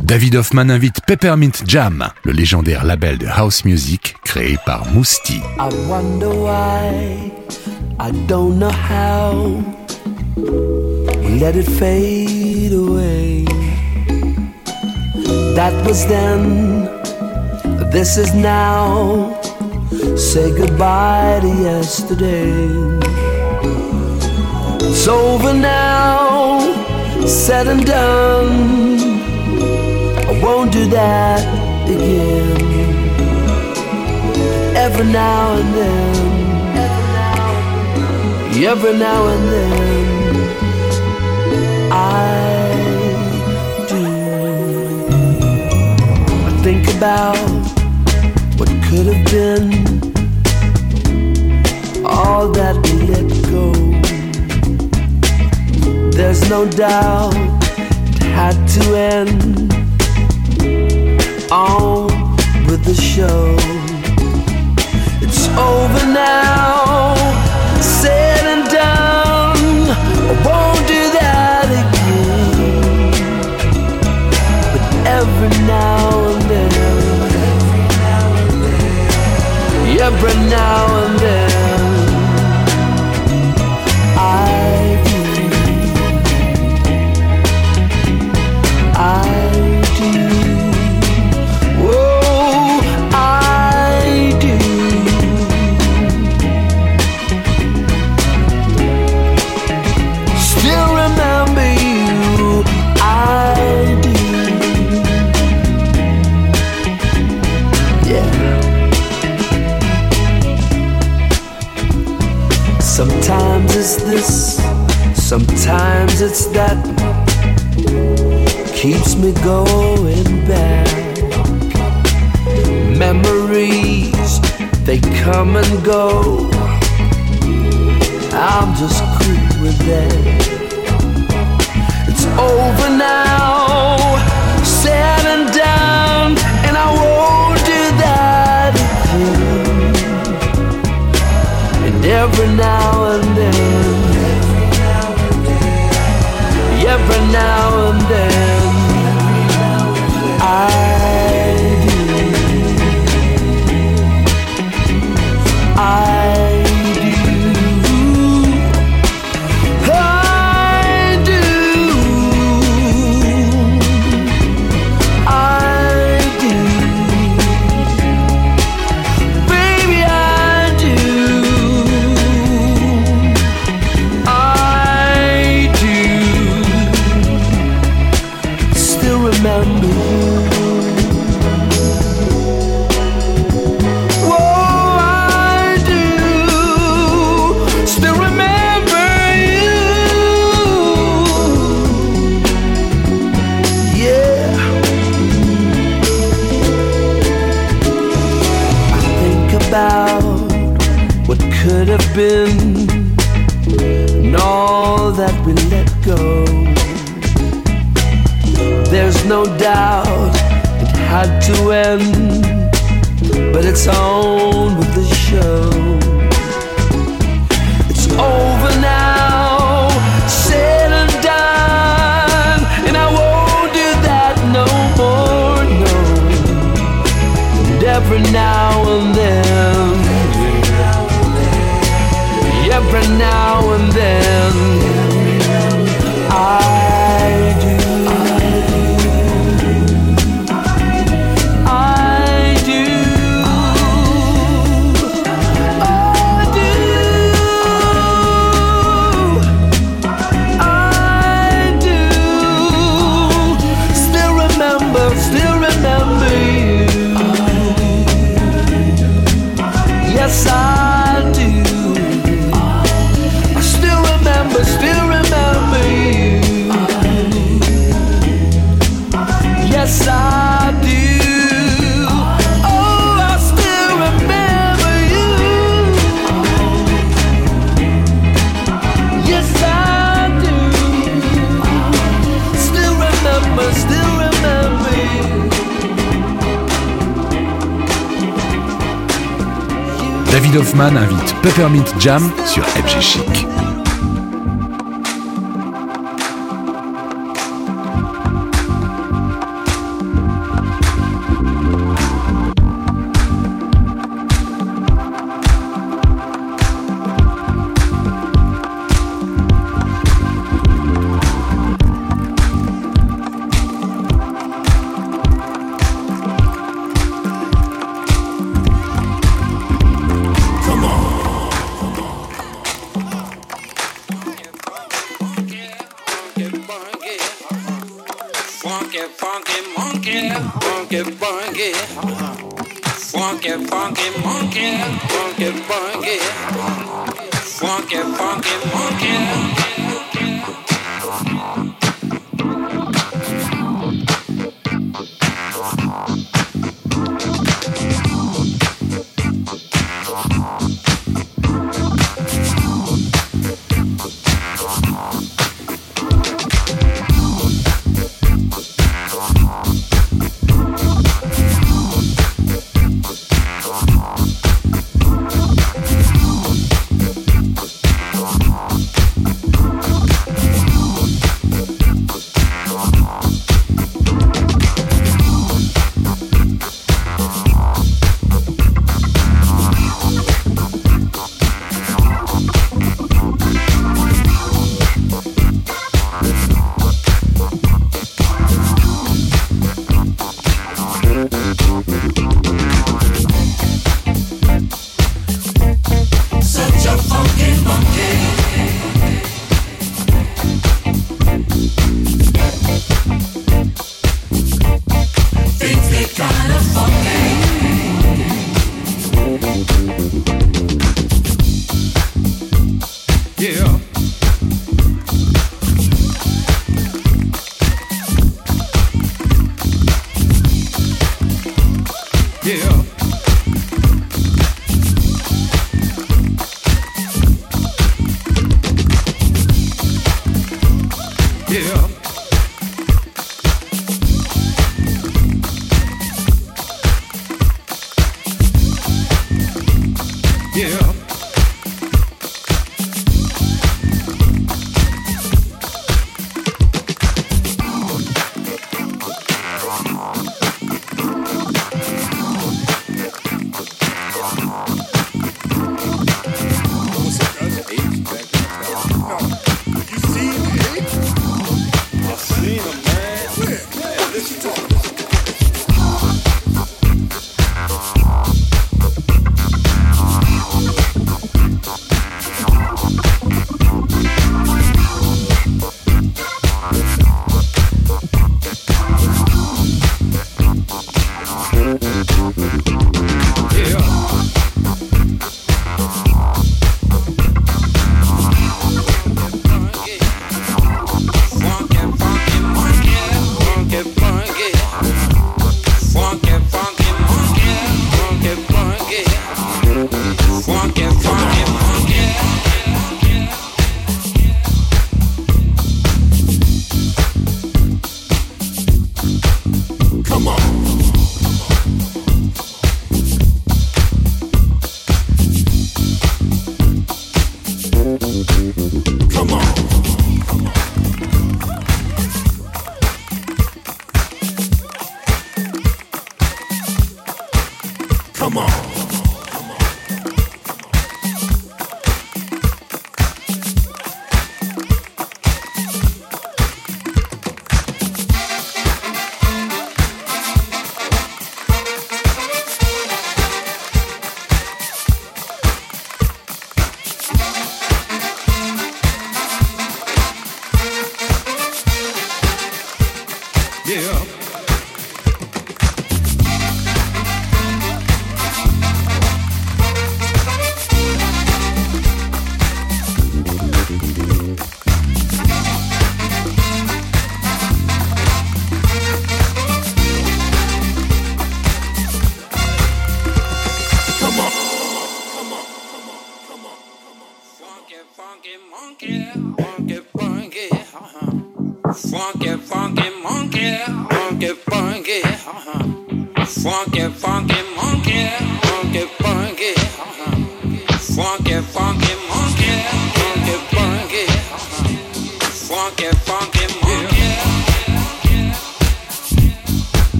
David Hoffman invite Peppermint Jam, le légendaire label de house music créé par Mousti. I wonder why, I don't know how. Let it fade away. That was then, this is now. Say goodbye to yesterday. It's over now, said and done. Won't do that again. Every now and then, every now and then, I do. I think about what could have been, all that we let go. There's no doubt it had to end on with the show. It's over now, said and done. I won't do that again. But every now and then, every now and then, sometimes it's that. Keeps me going back. Memories, they come and go. I'm just cool with that. It's over now, said and done, and I won't do that again. And every now and then, every now and then, to end. But it's on Peppermint Jam sur FG Chic.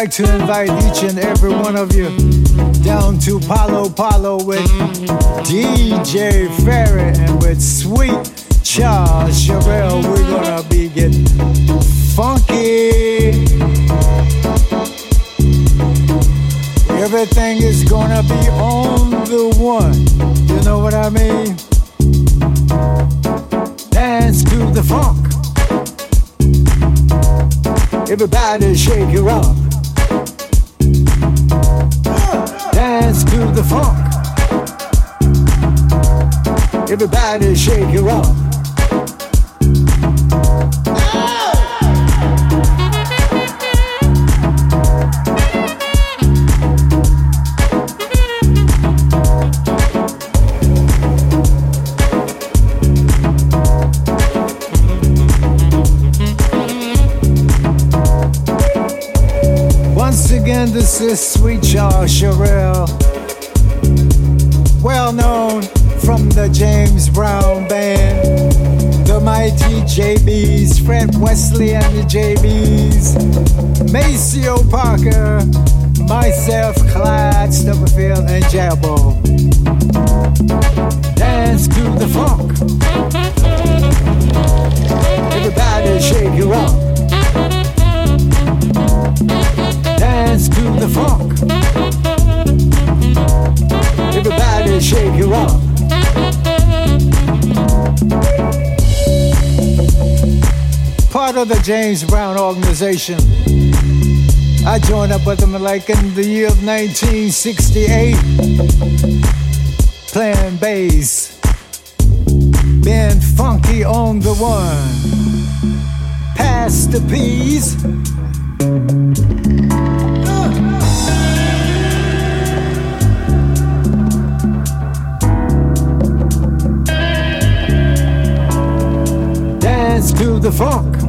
Like to invite is Sweet Charles Sherrell. Well known from the James Brown Band, the mighty JBs, Fred Wesley and the JBs, Maceo Parker, myself, Clyde Stubblefield, and Jabo. Dance to the funk. Everybody shake your up. The funk. Everybody shake your up. Part of the James Brown organization. I joined up with them like in the year of 1968, playing bass, being funky on the one. Pass the peas. To the funk.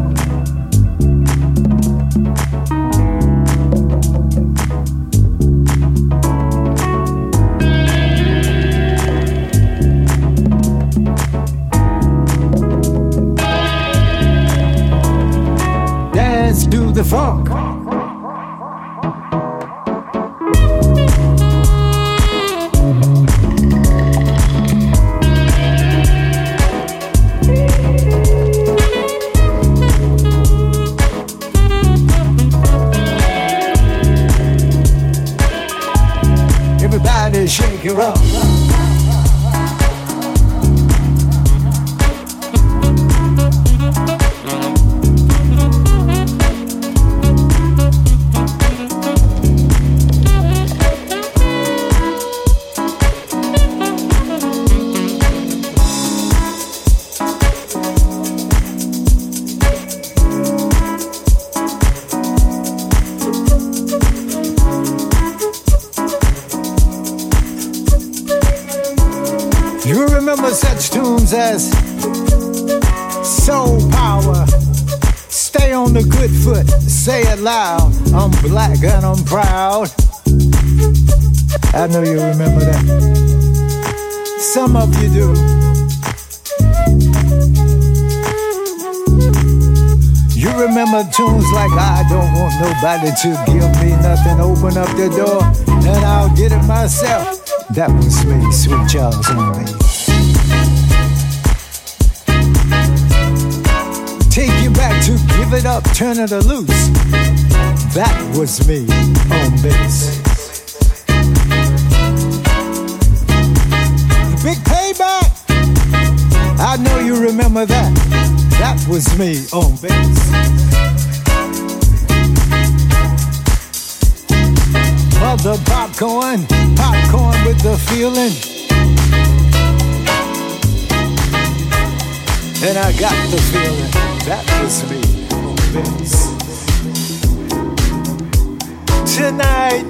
Nobody to give me nothing. Open up the door and I'll get it myself. That was me, Sweet Charles me. Take it back to give it up, turn it loose. That was me on bass. Big payback. I know you remember that. That was me on bass. Mother popcorn, popcorn with the feeling. And I got the feeling. That was me. Tonight,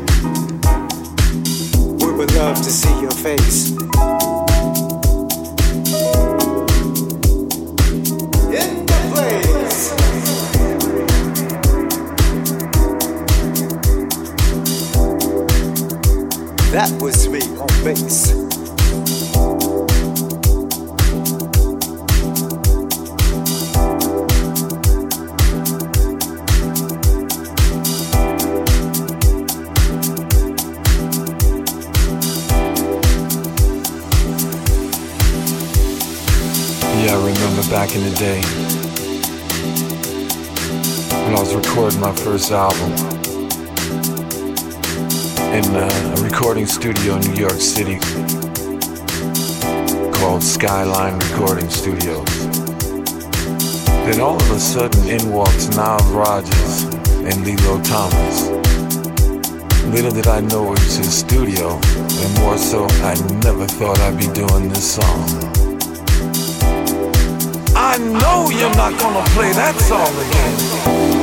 we would love to see your face. That was me on bass. Yeah, I remember back in the day when I was recording my first album in a recording studio in New York City called Skyline Recording Studios. Then all of a sudden in walks Nile Rodgers and Lillo Thomas. Little did I know it was his studio, and more so, I never thought I'd be doing this song. I know you're not gonna play that song again.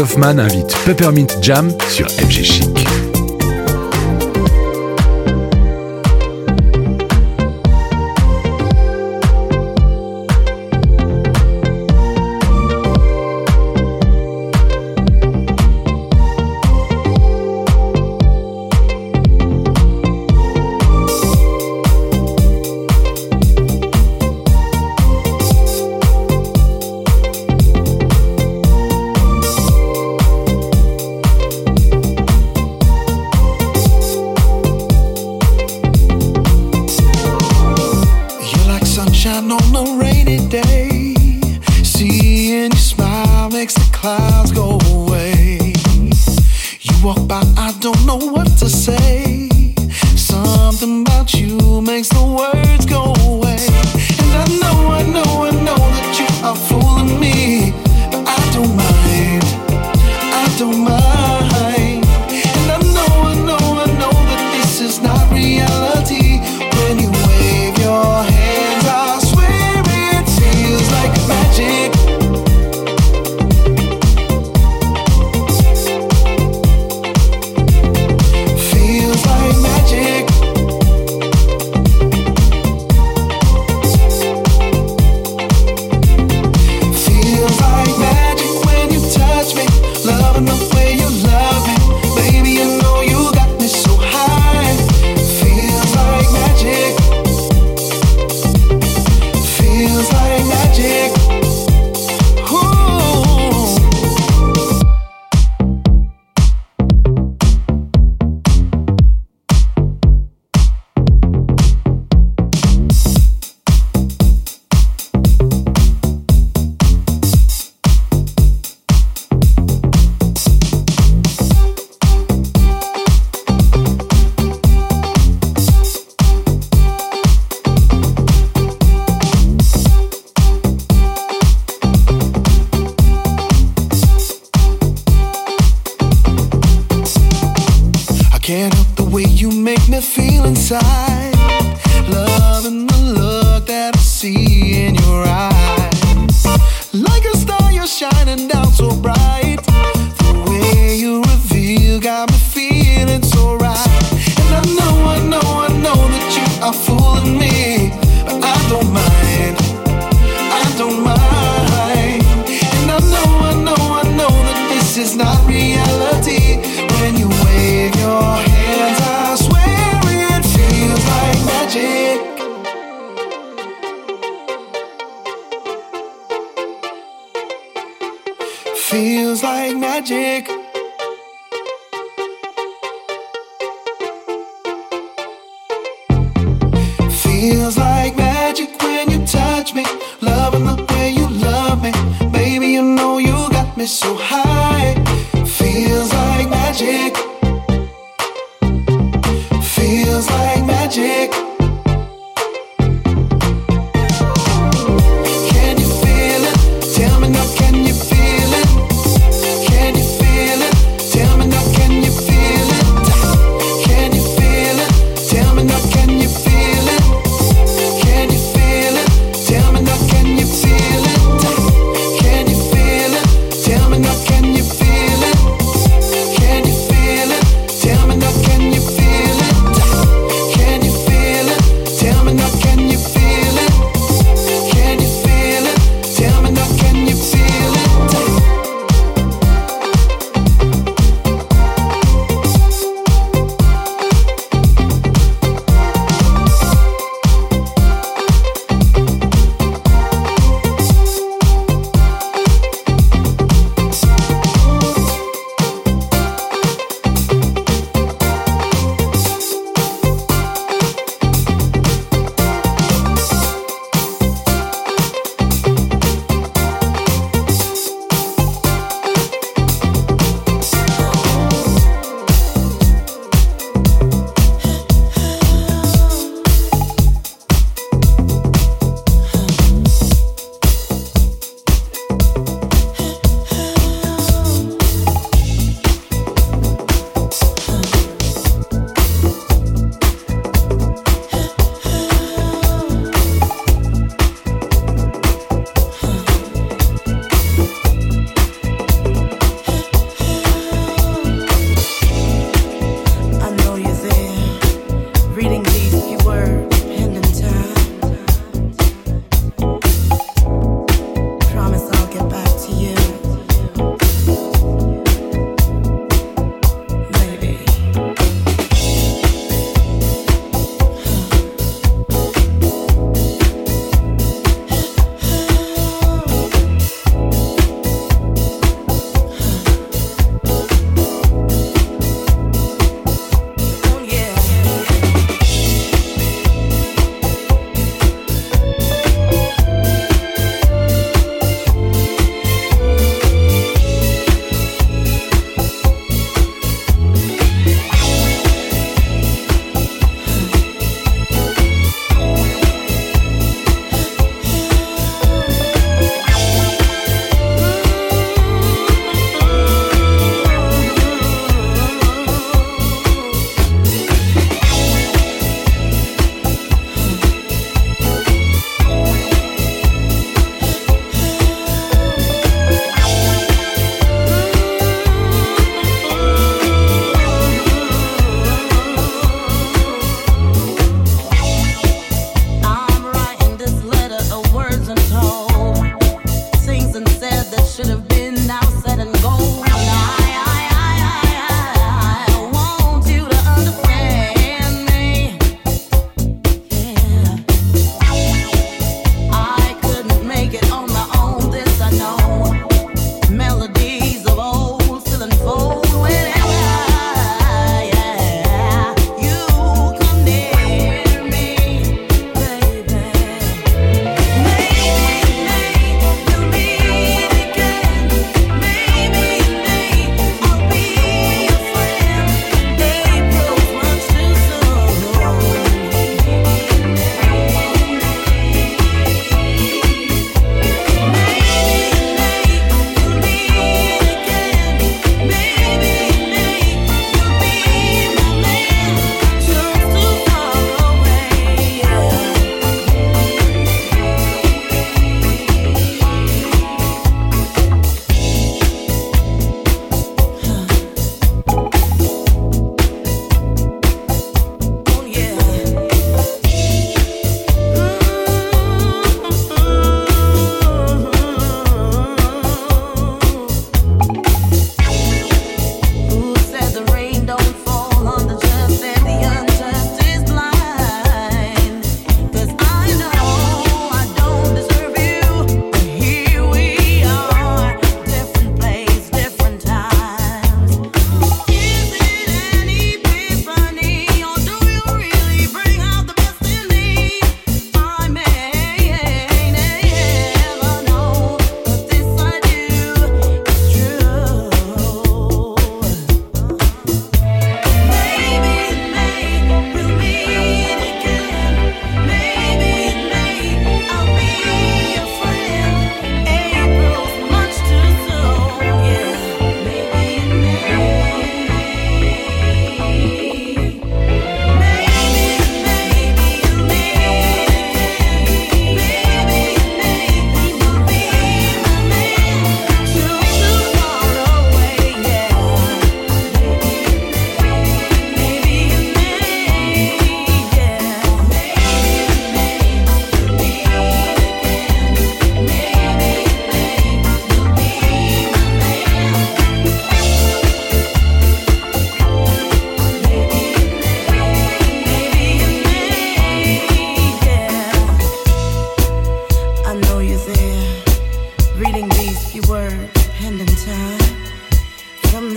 Hoffman invite Peppermint Jam sur Chic.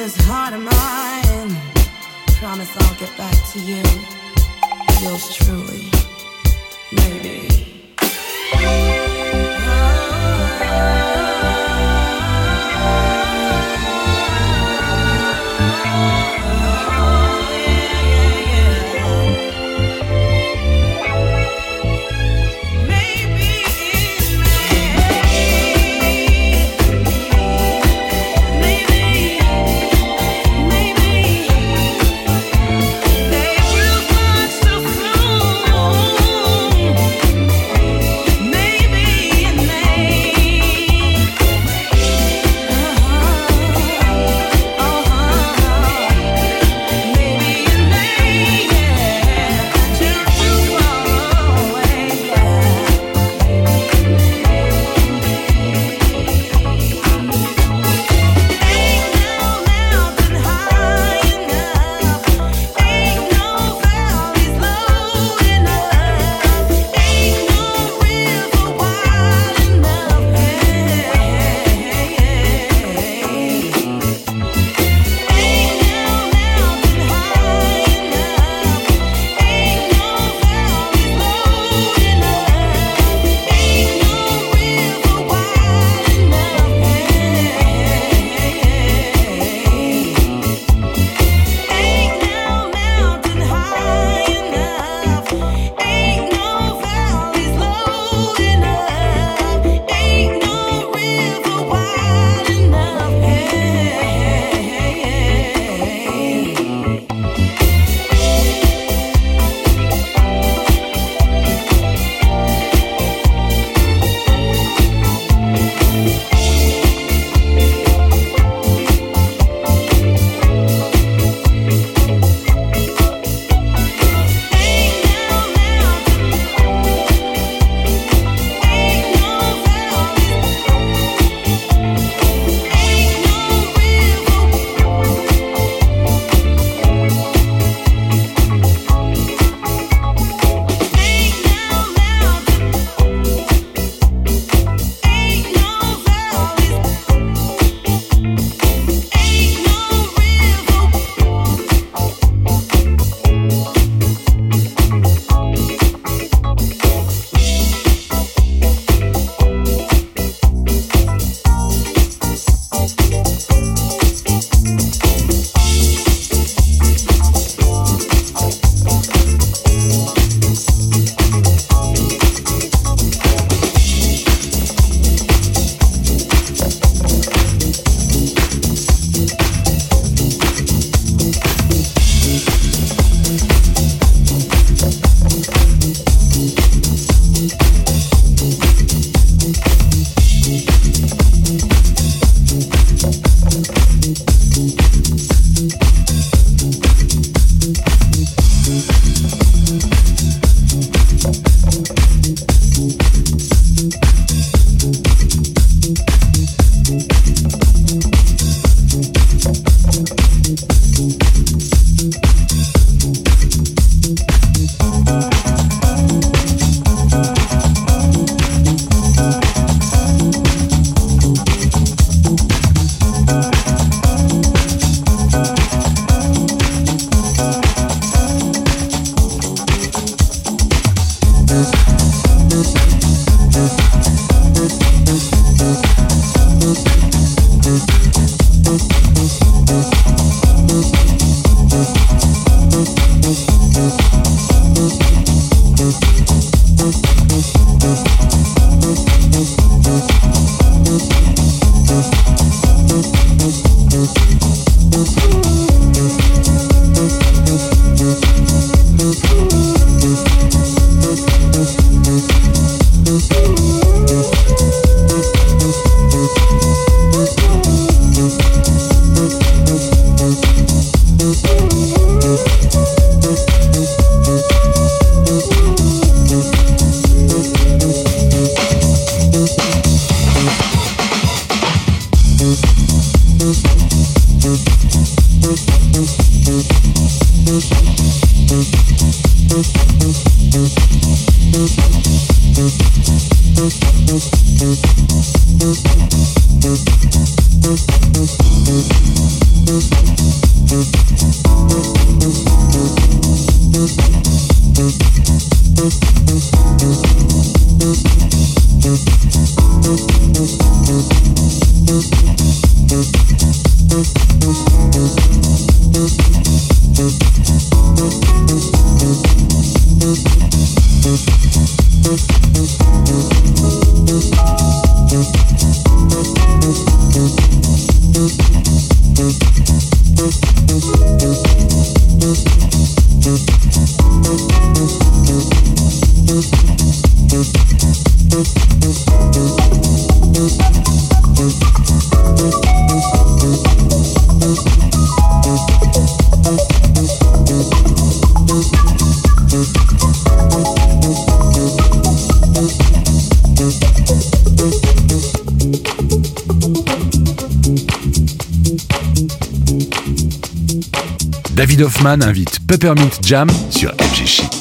this heart of mine. Promise I'll get back to you. Yours truly. Maybe. Oh. Invite Peppermint Jam sur FG Chic.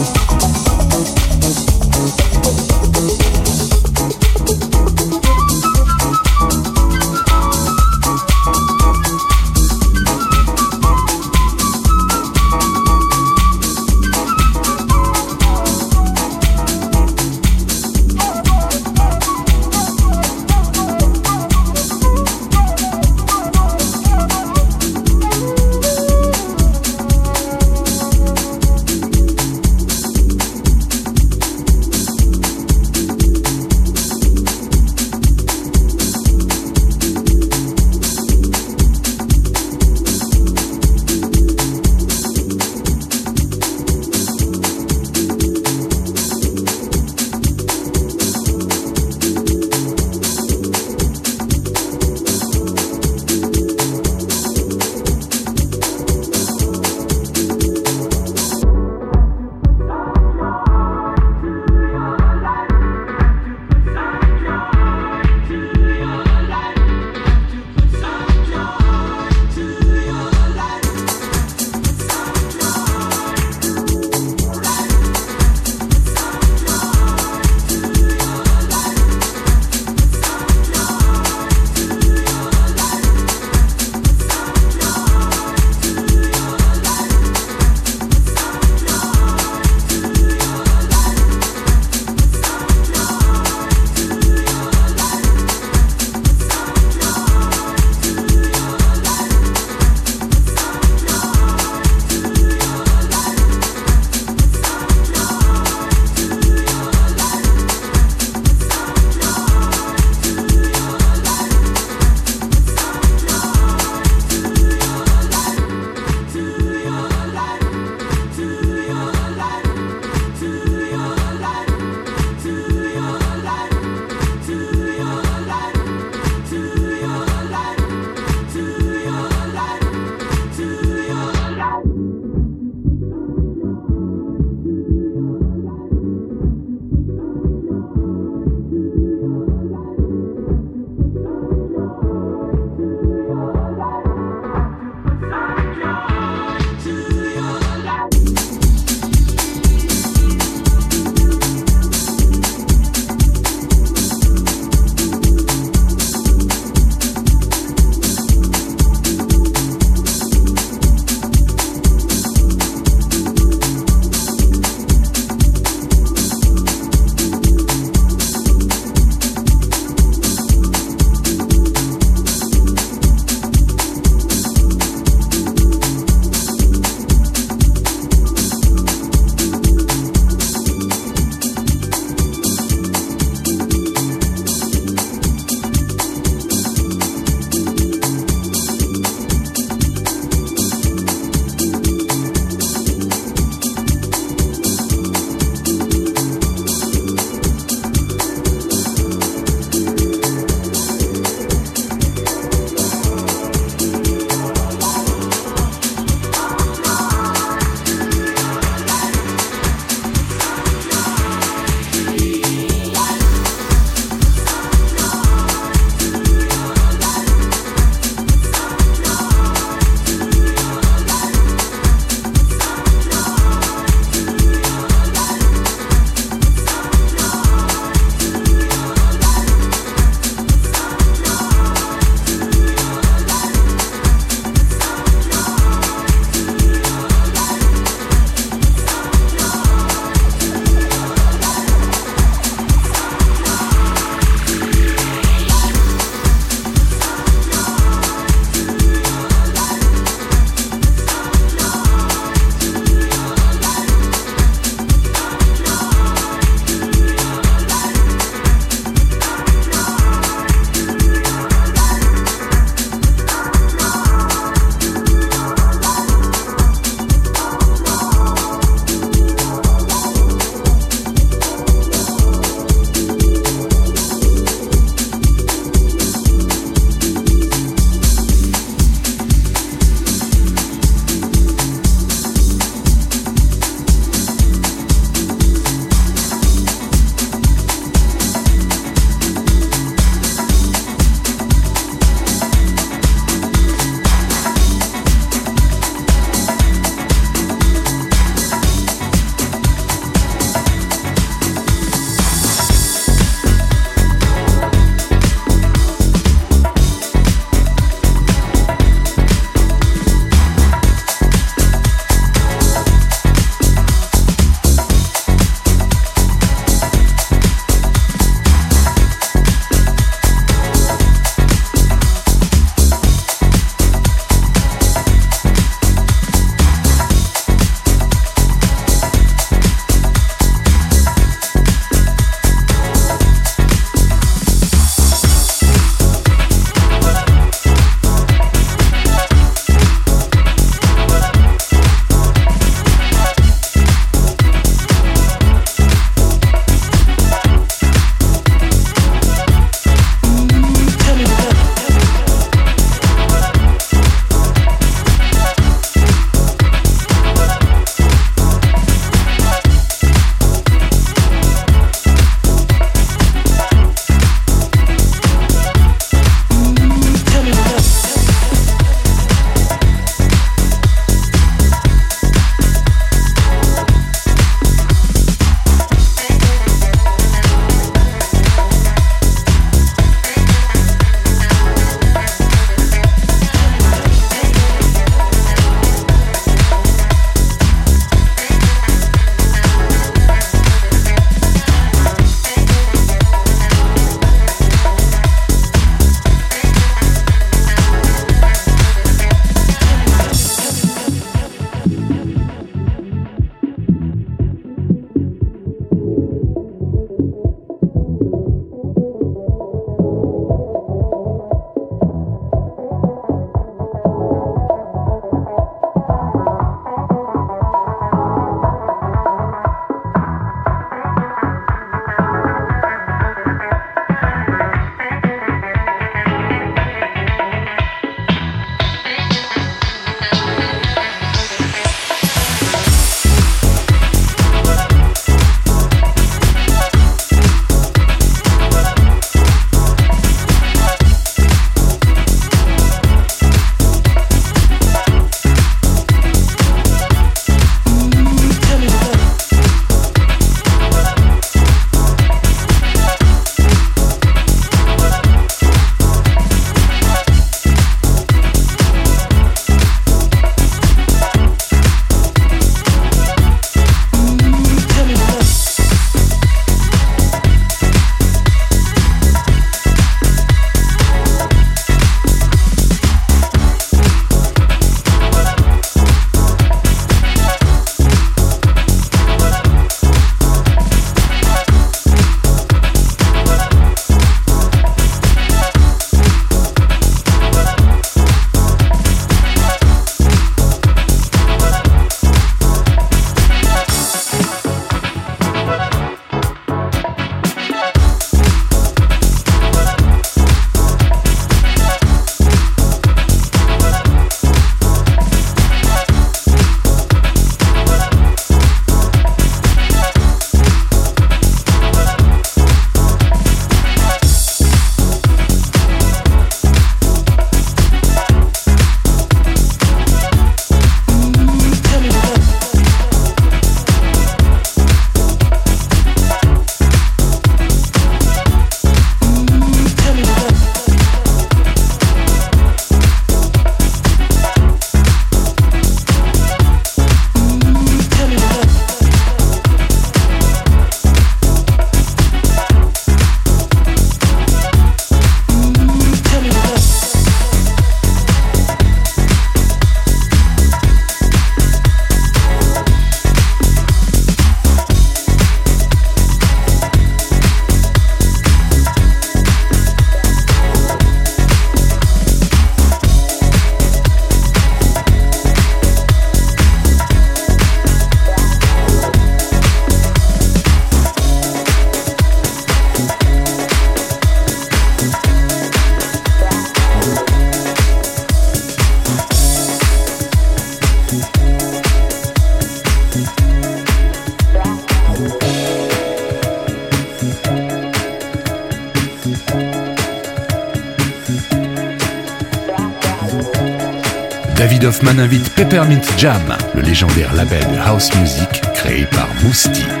Hoffman invite Peppermint Jam, le légendaire label de house music créé par Mousti.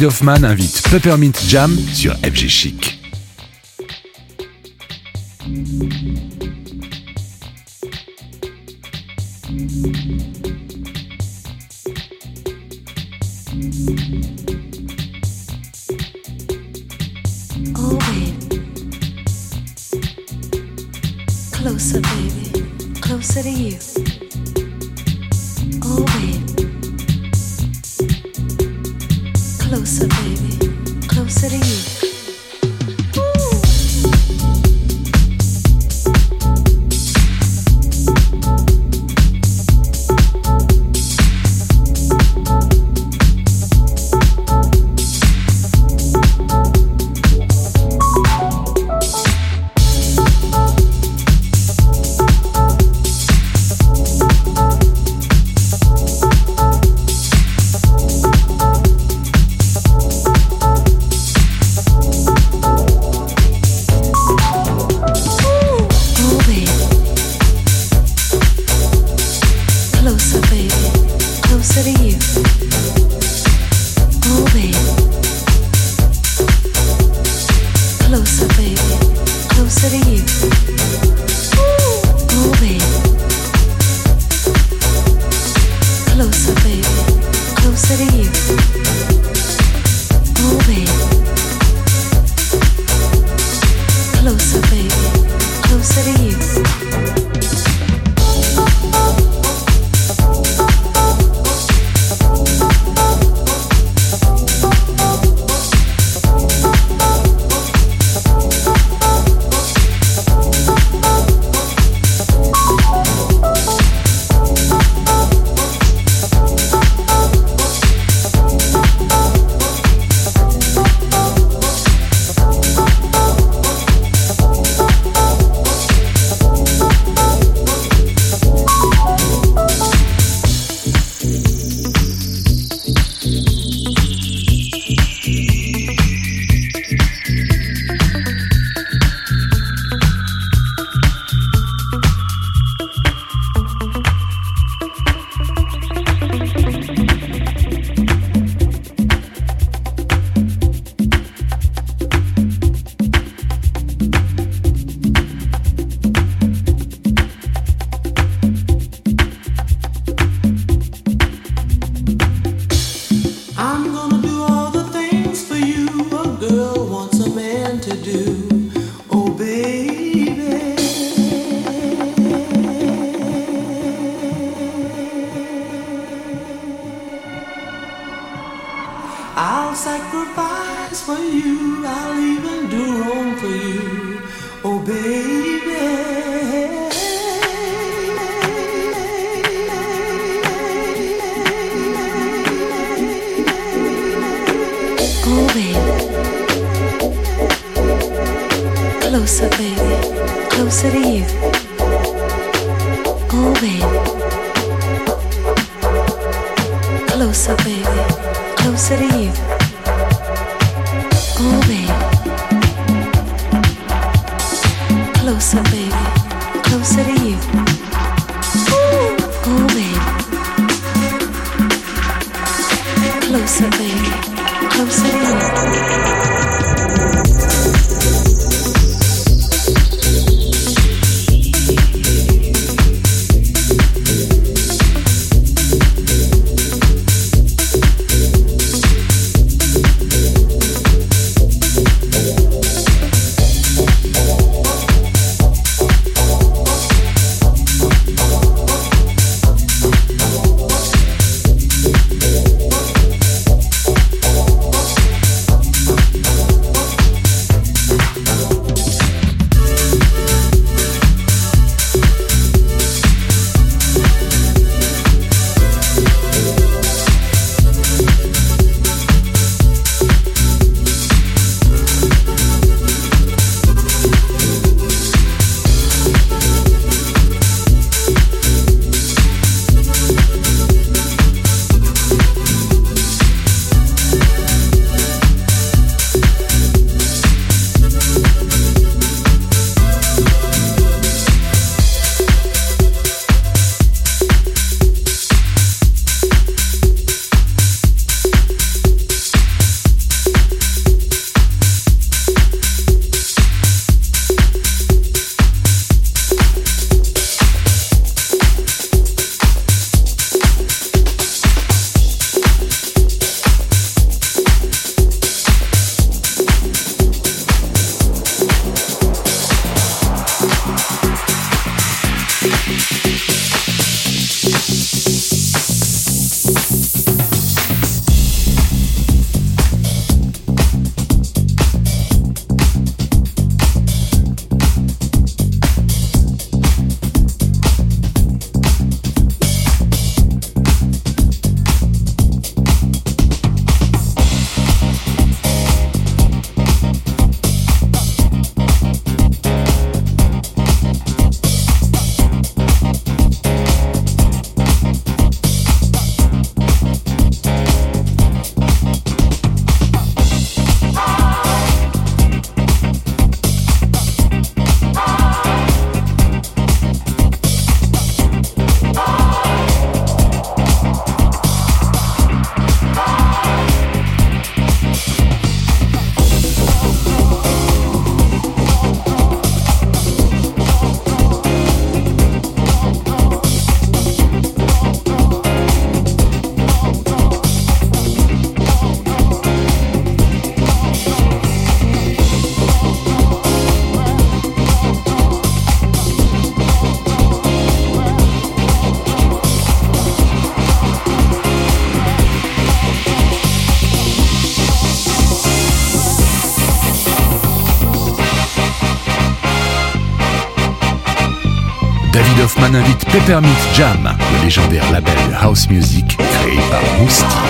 David Hoffman invite Peppermint Jam sur FG Chic. To you. Peppermint Jam, le légendaire label de House Music créé par Mousty.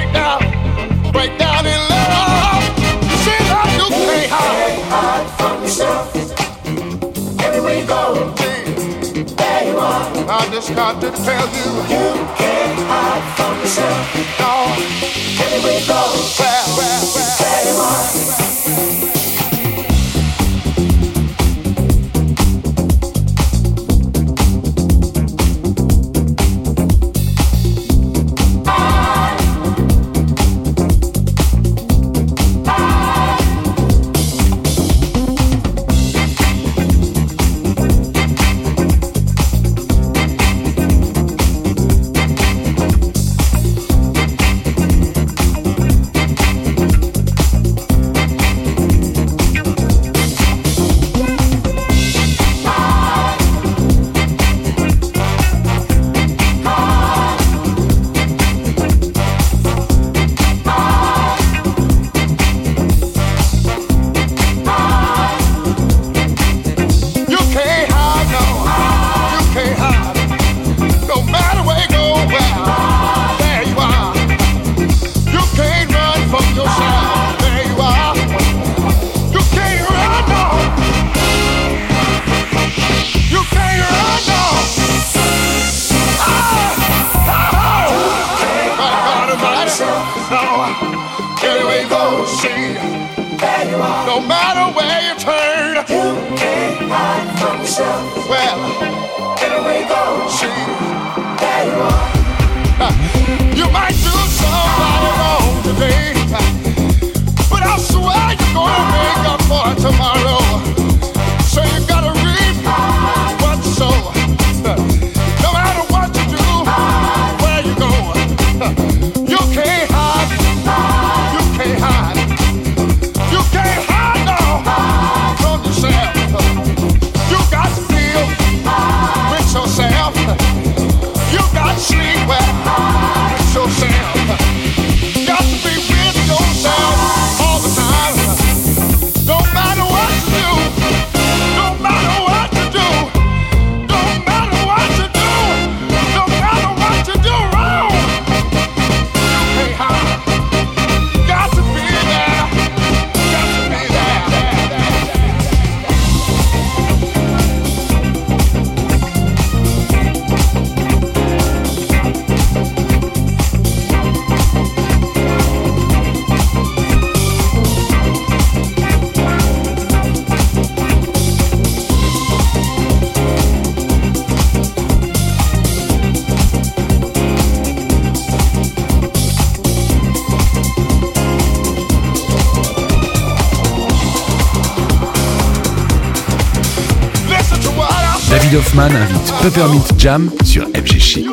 just got to tell you. You can't hide from yourself. No. Anyway, go. Where, where, where? Where you are. Peppermint Jam sur FG.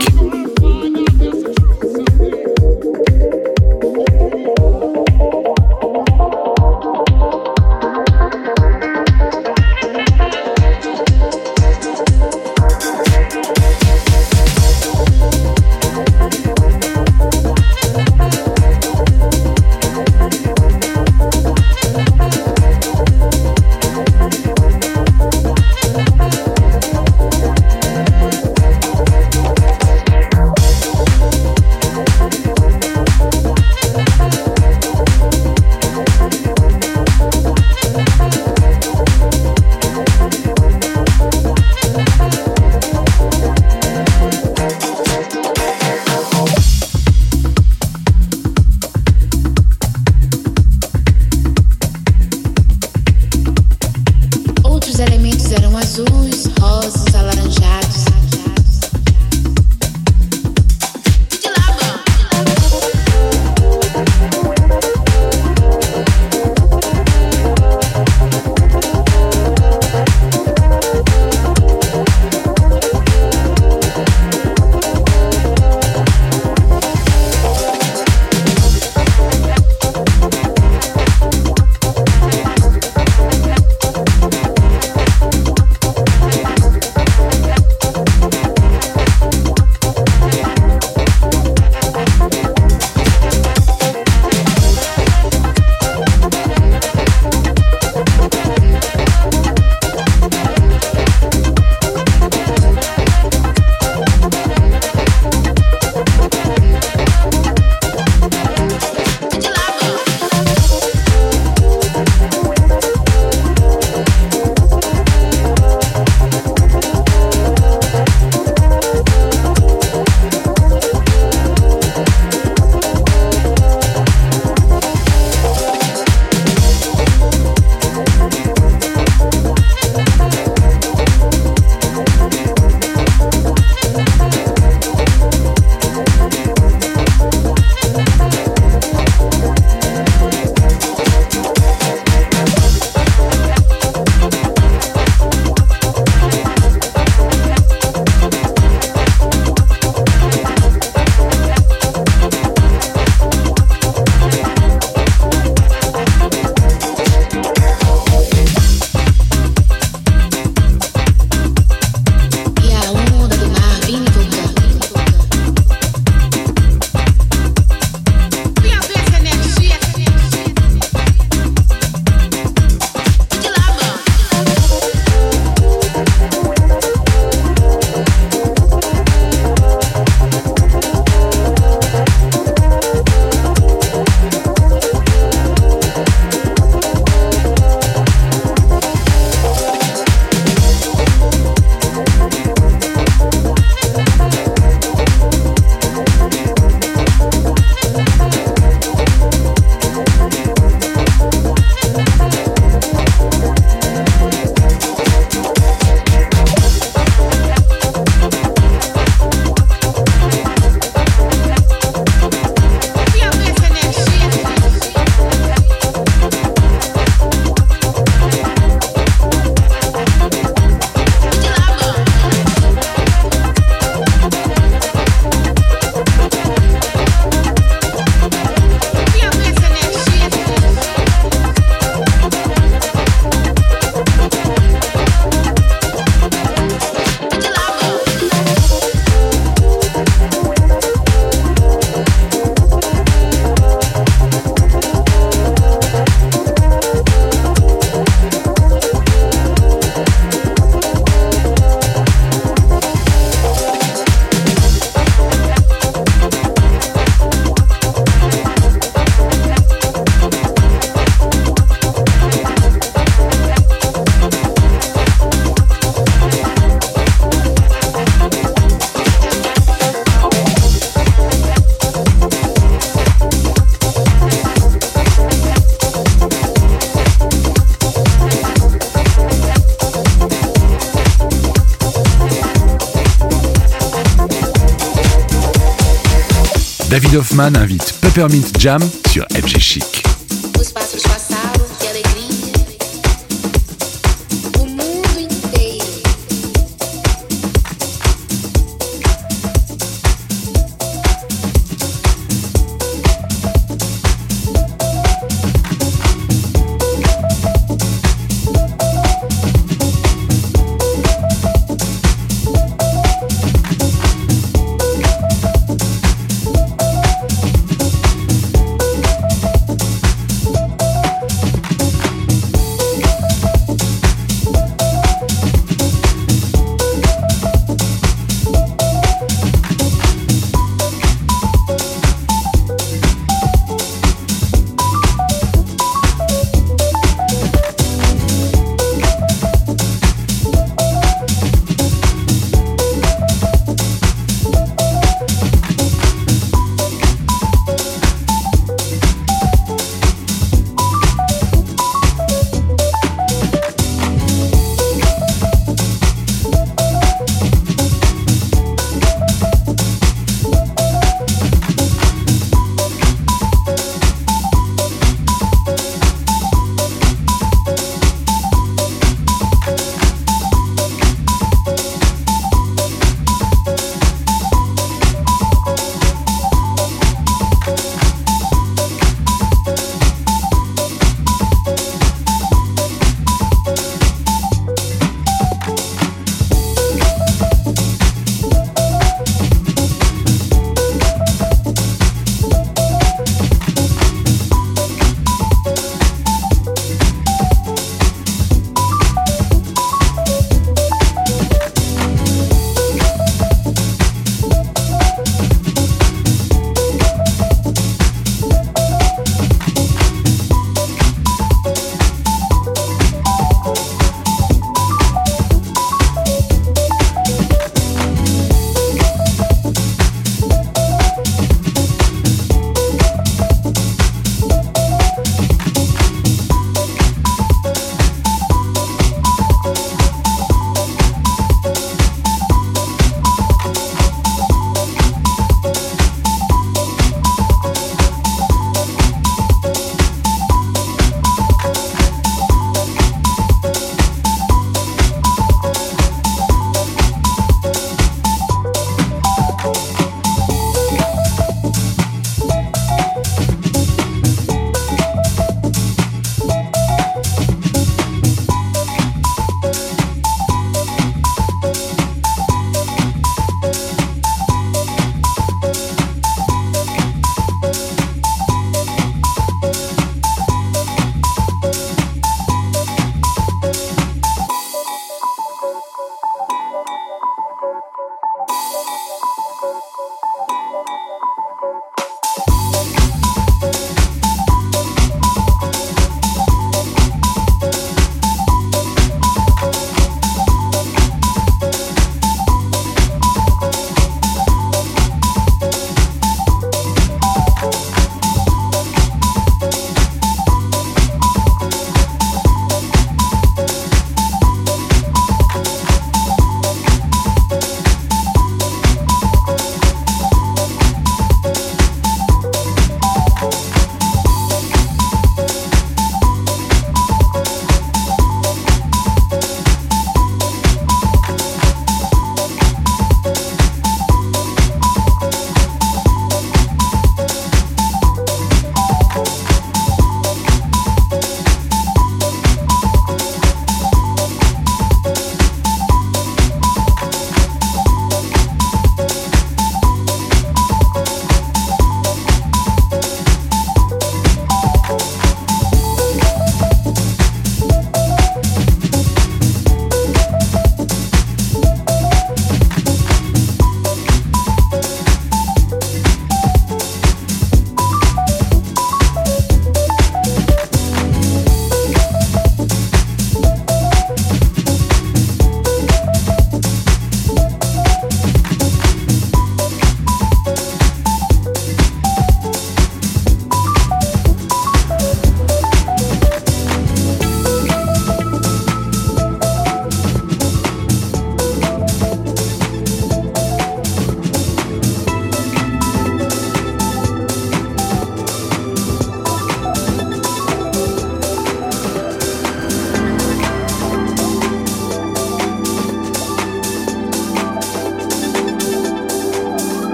David Hoffman invite Peppermint Jam sur FG Chic.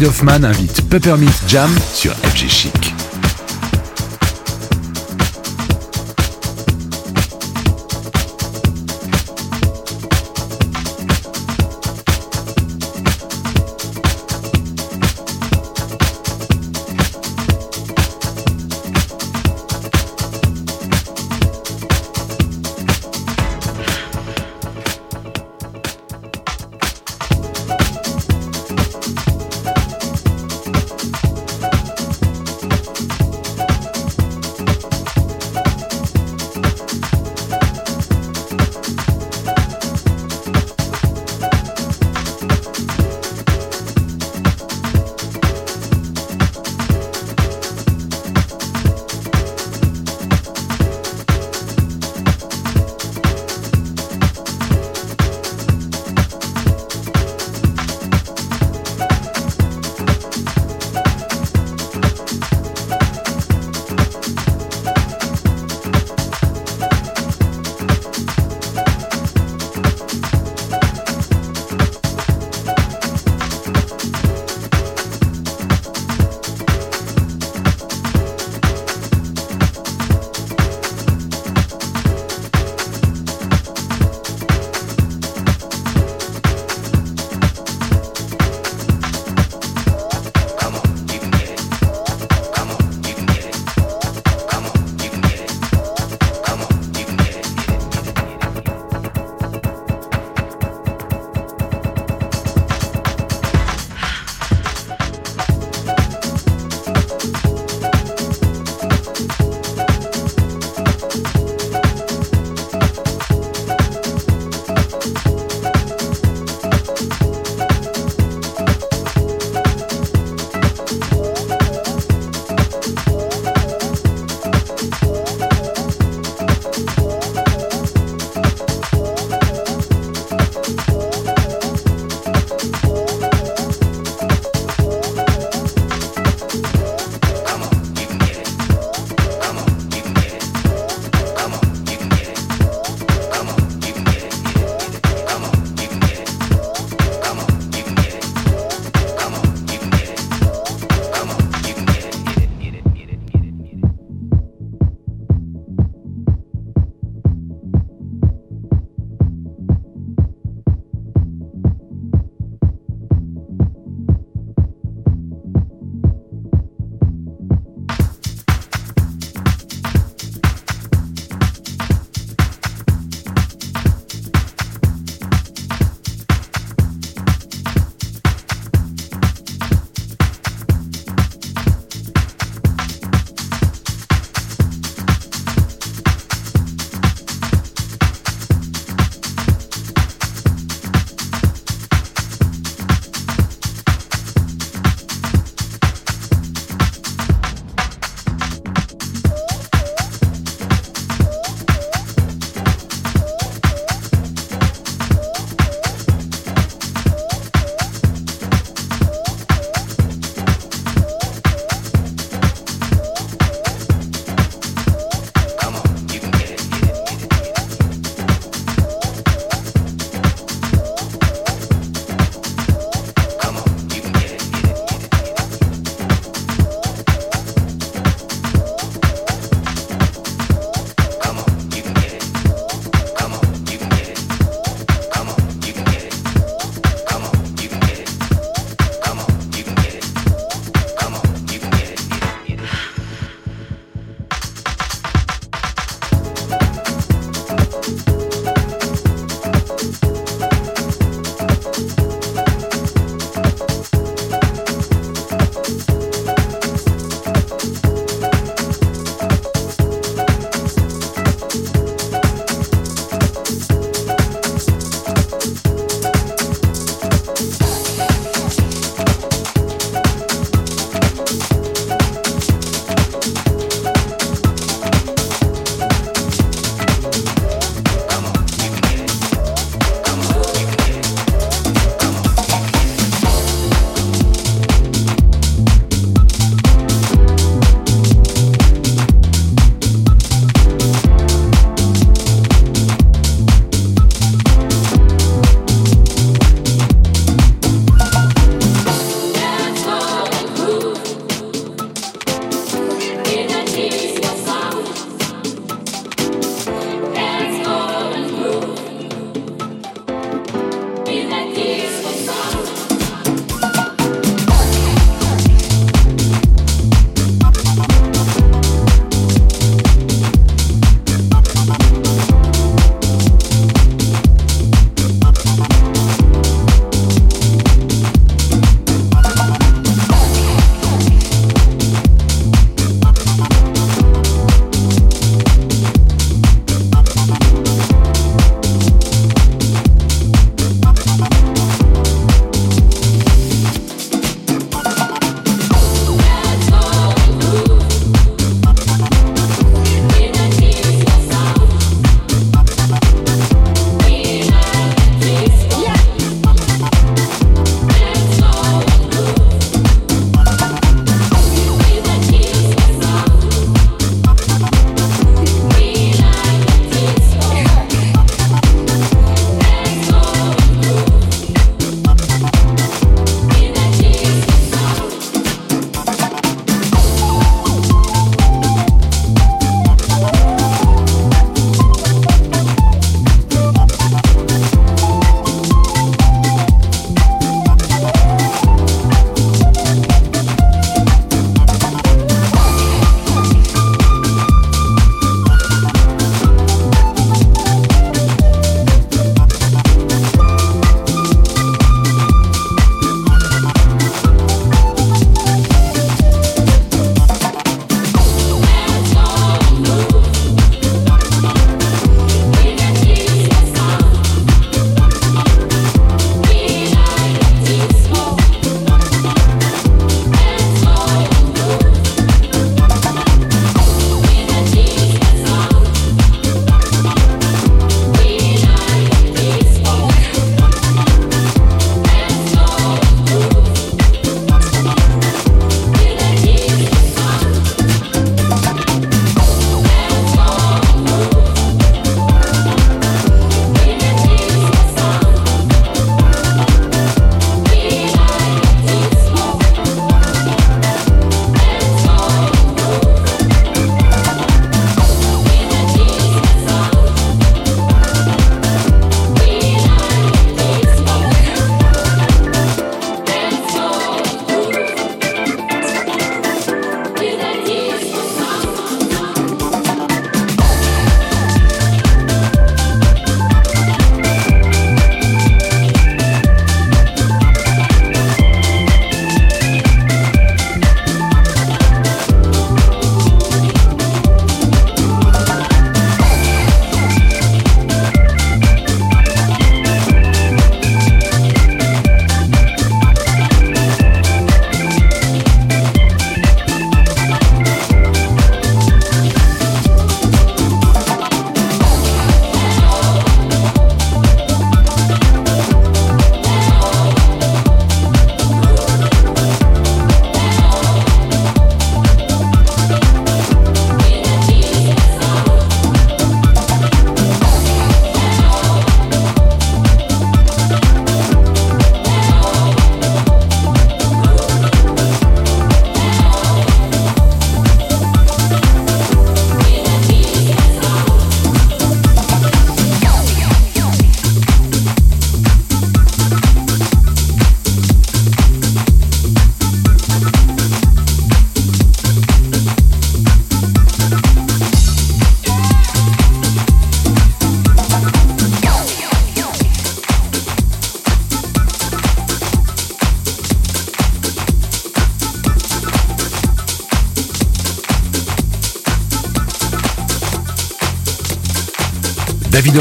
David Hoffman invite Peppermint Jam sur FG Chic.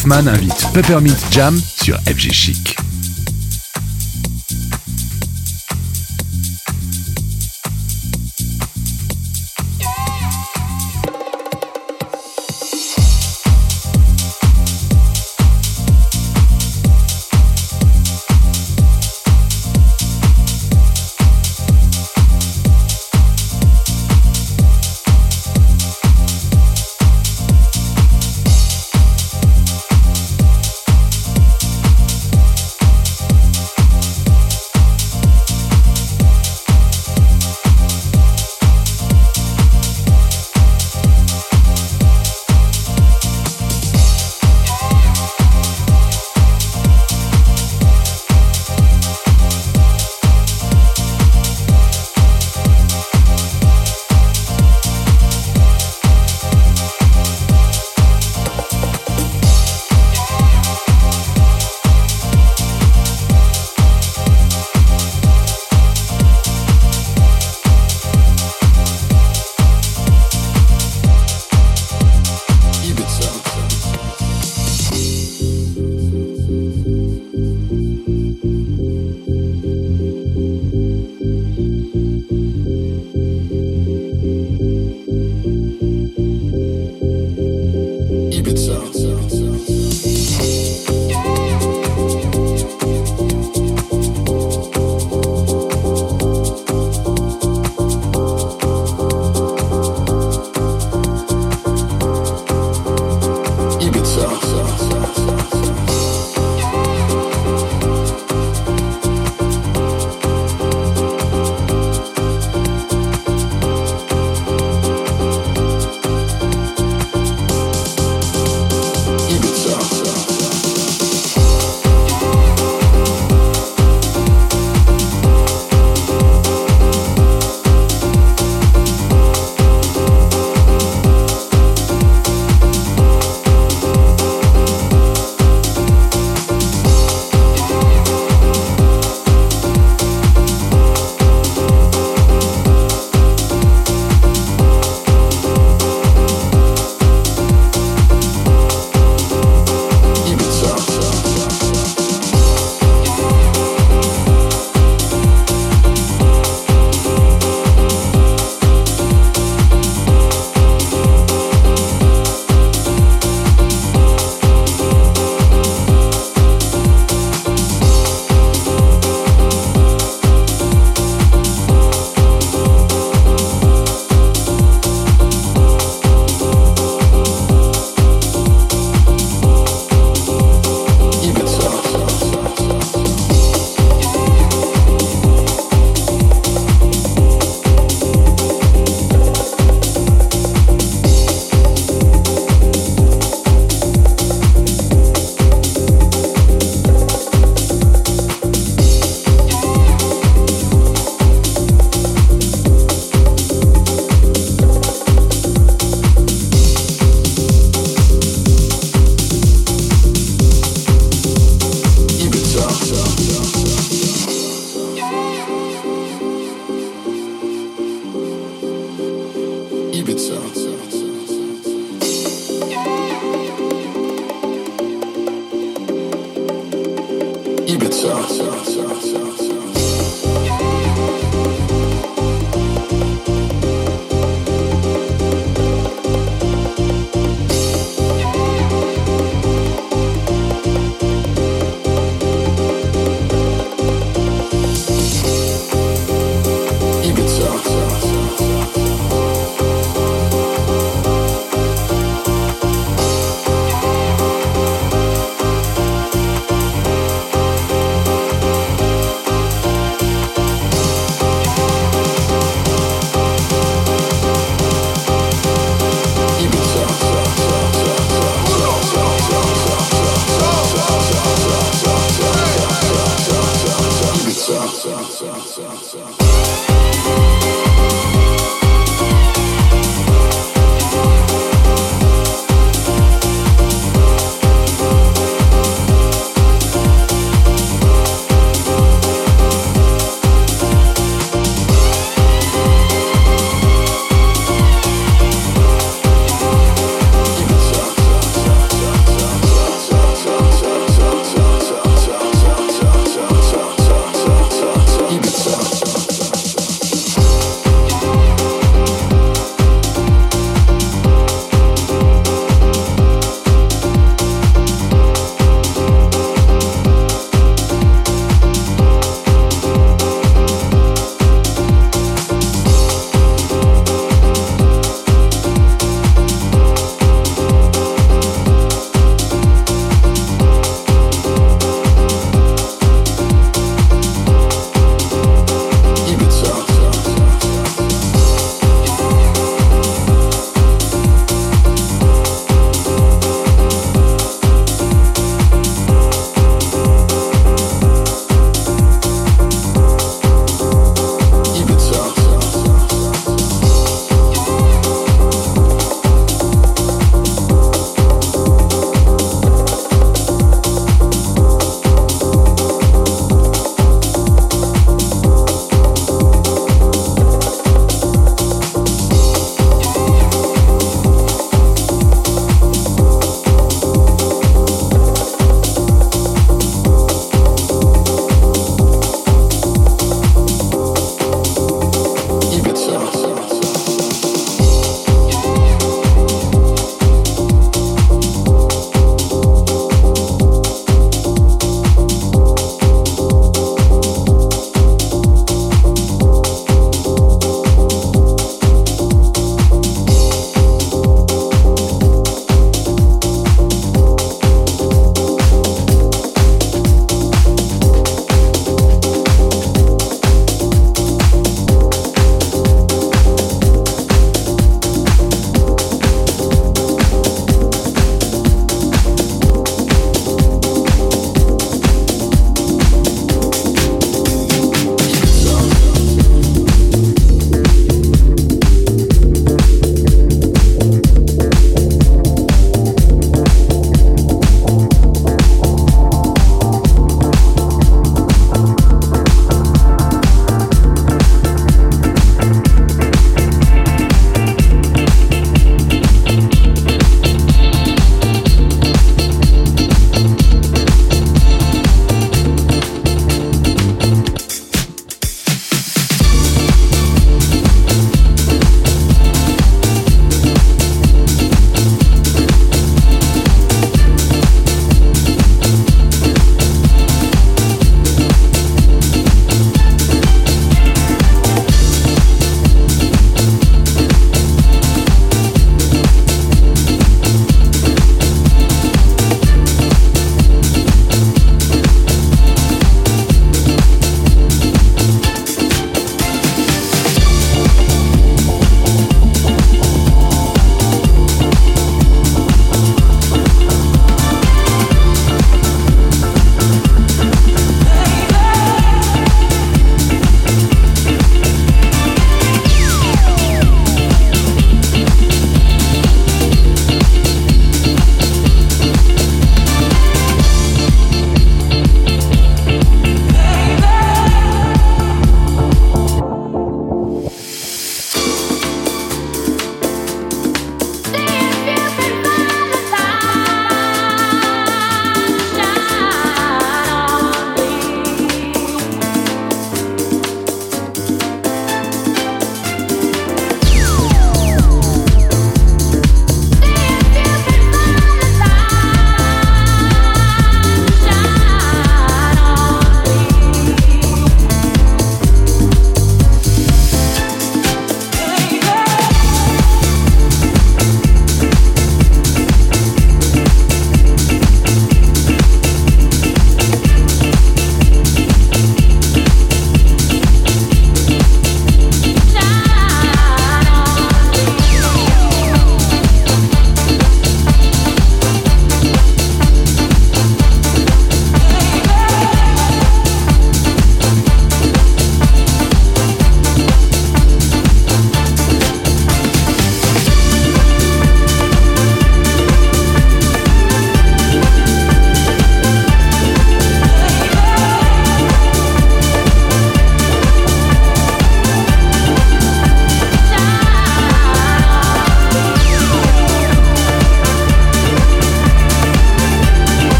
Hoffman invite Peppermint Jam sur FG Chic.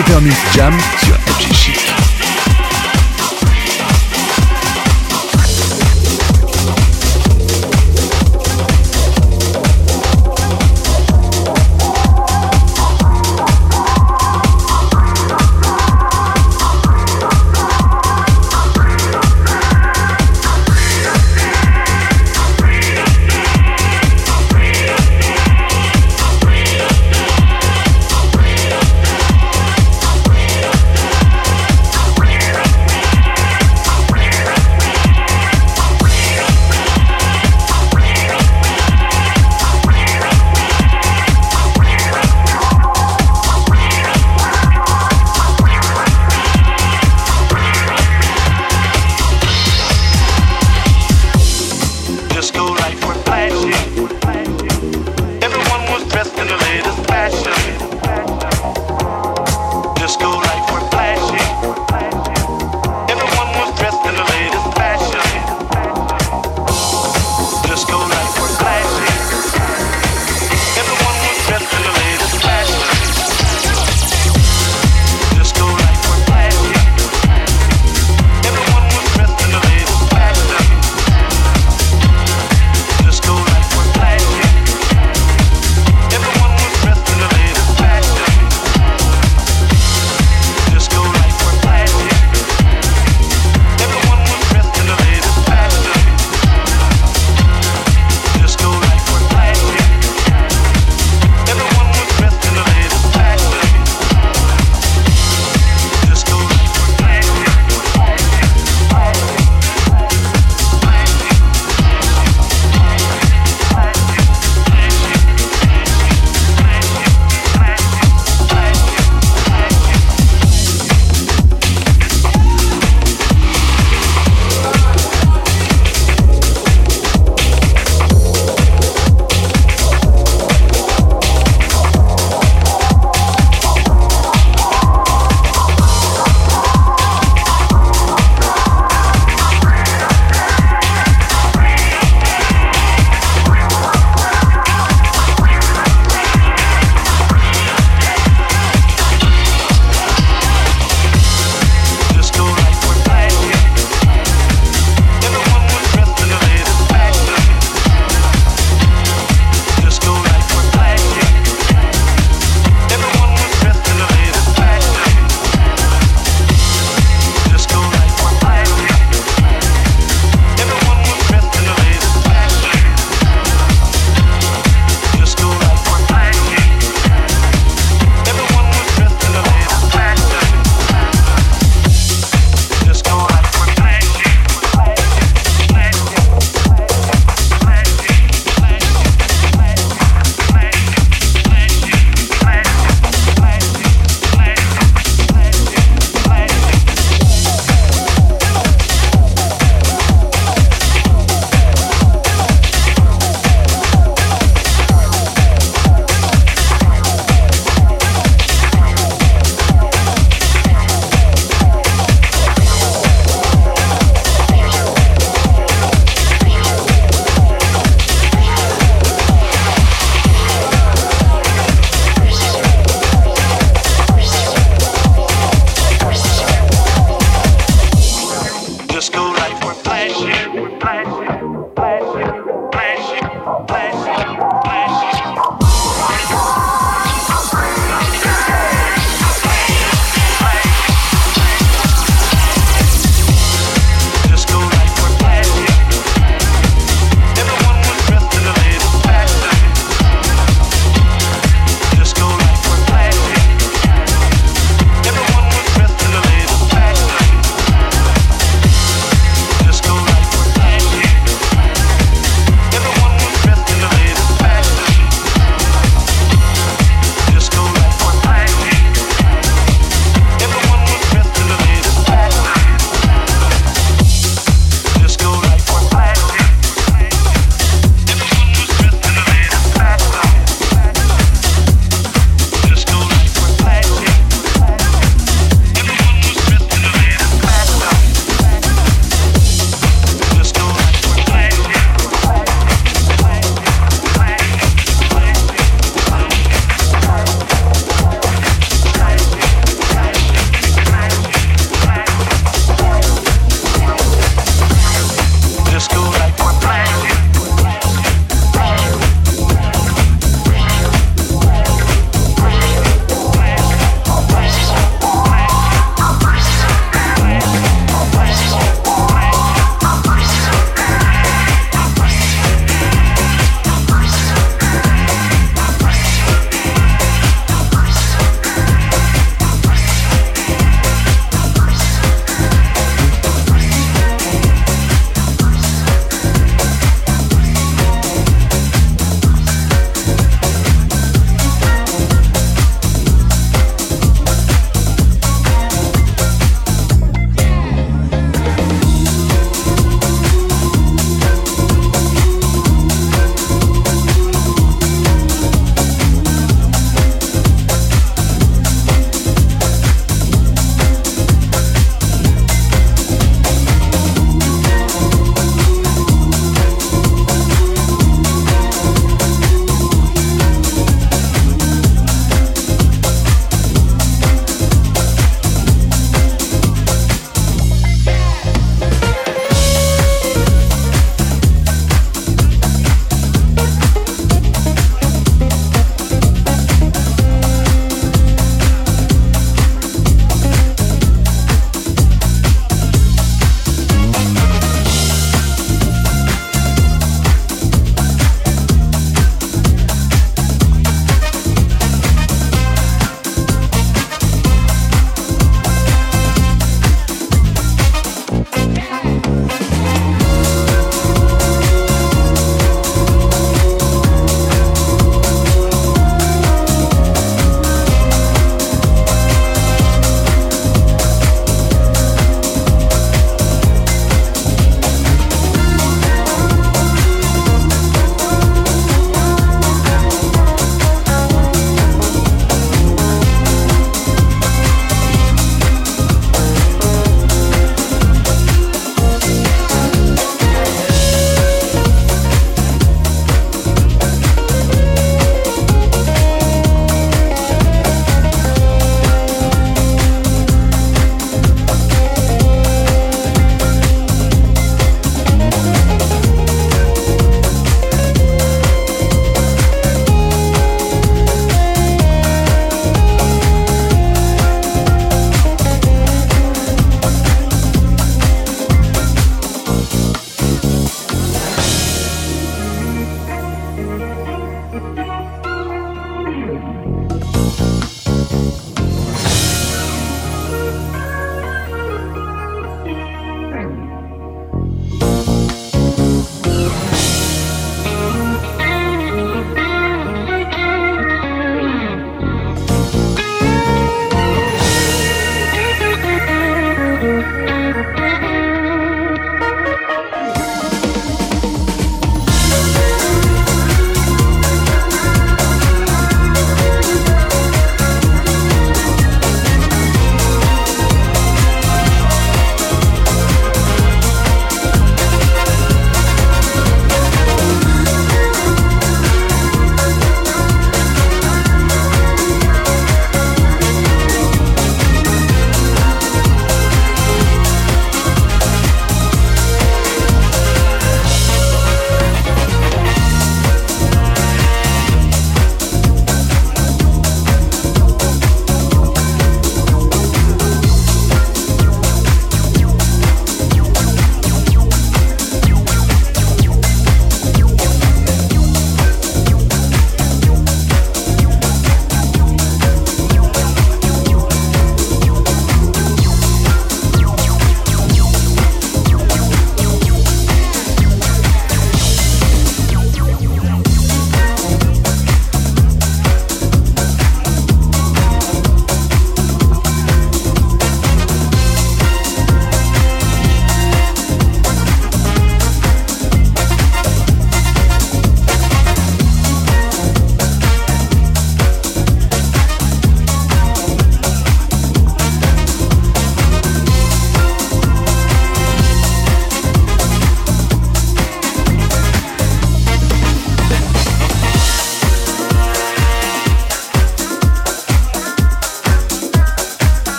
Peppermint Jam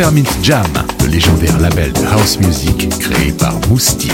Peppermint Jam, le légendaire label de house music créé par Mousty.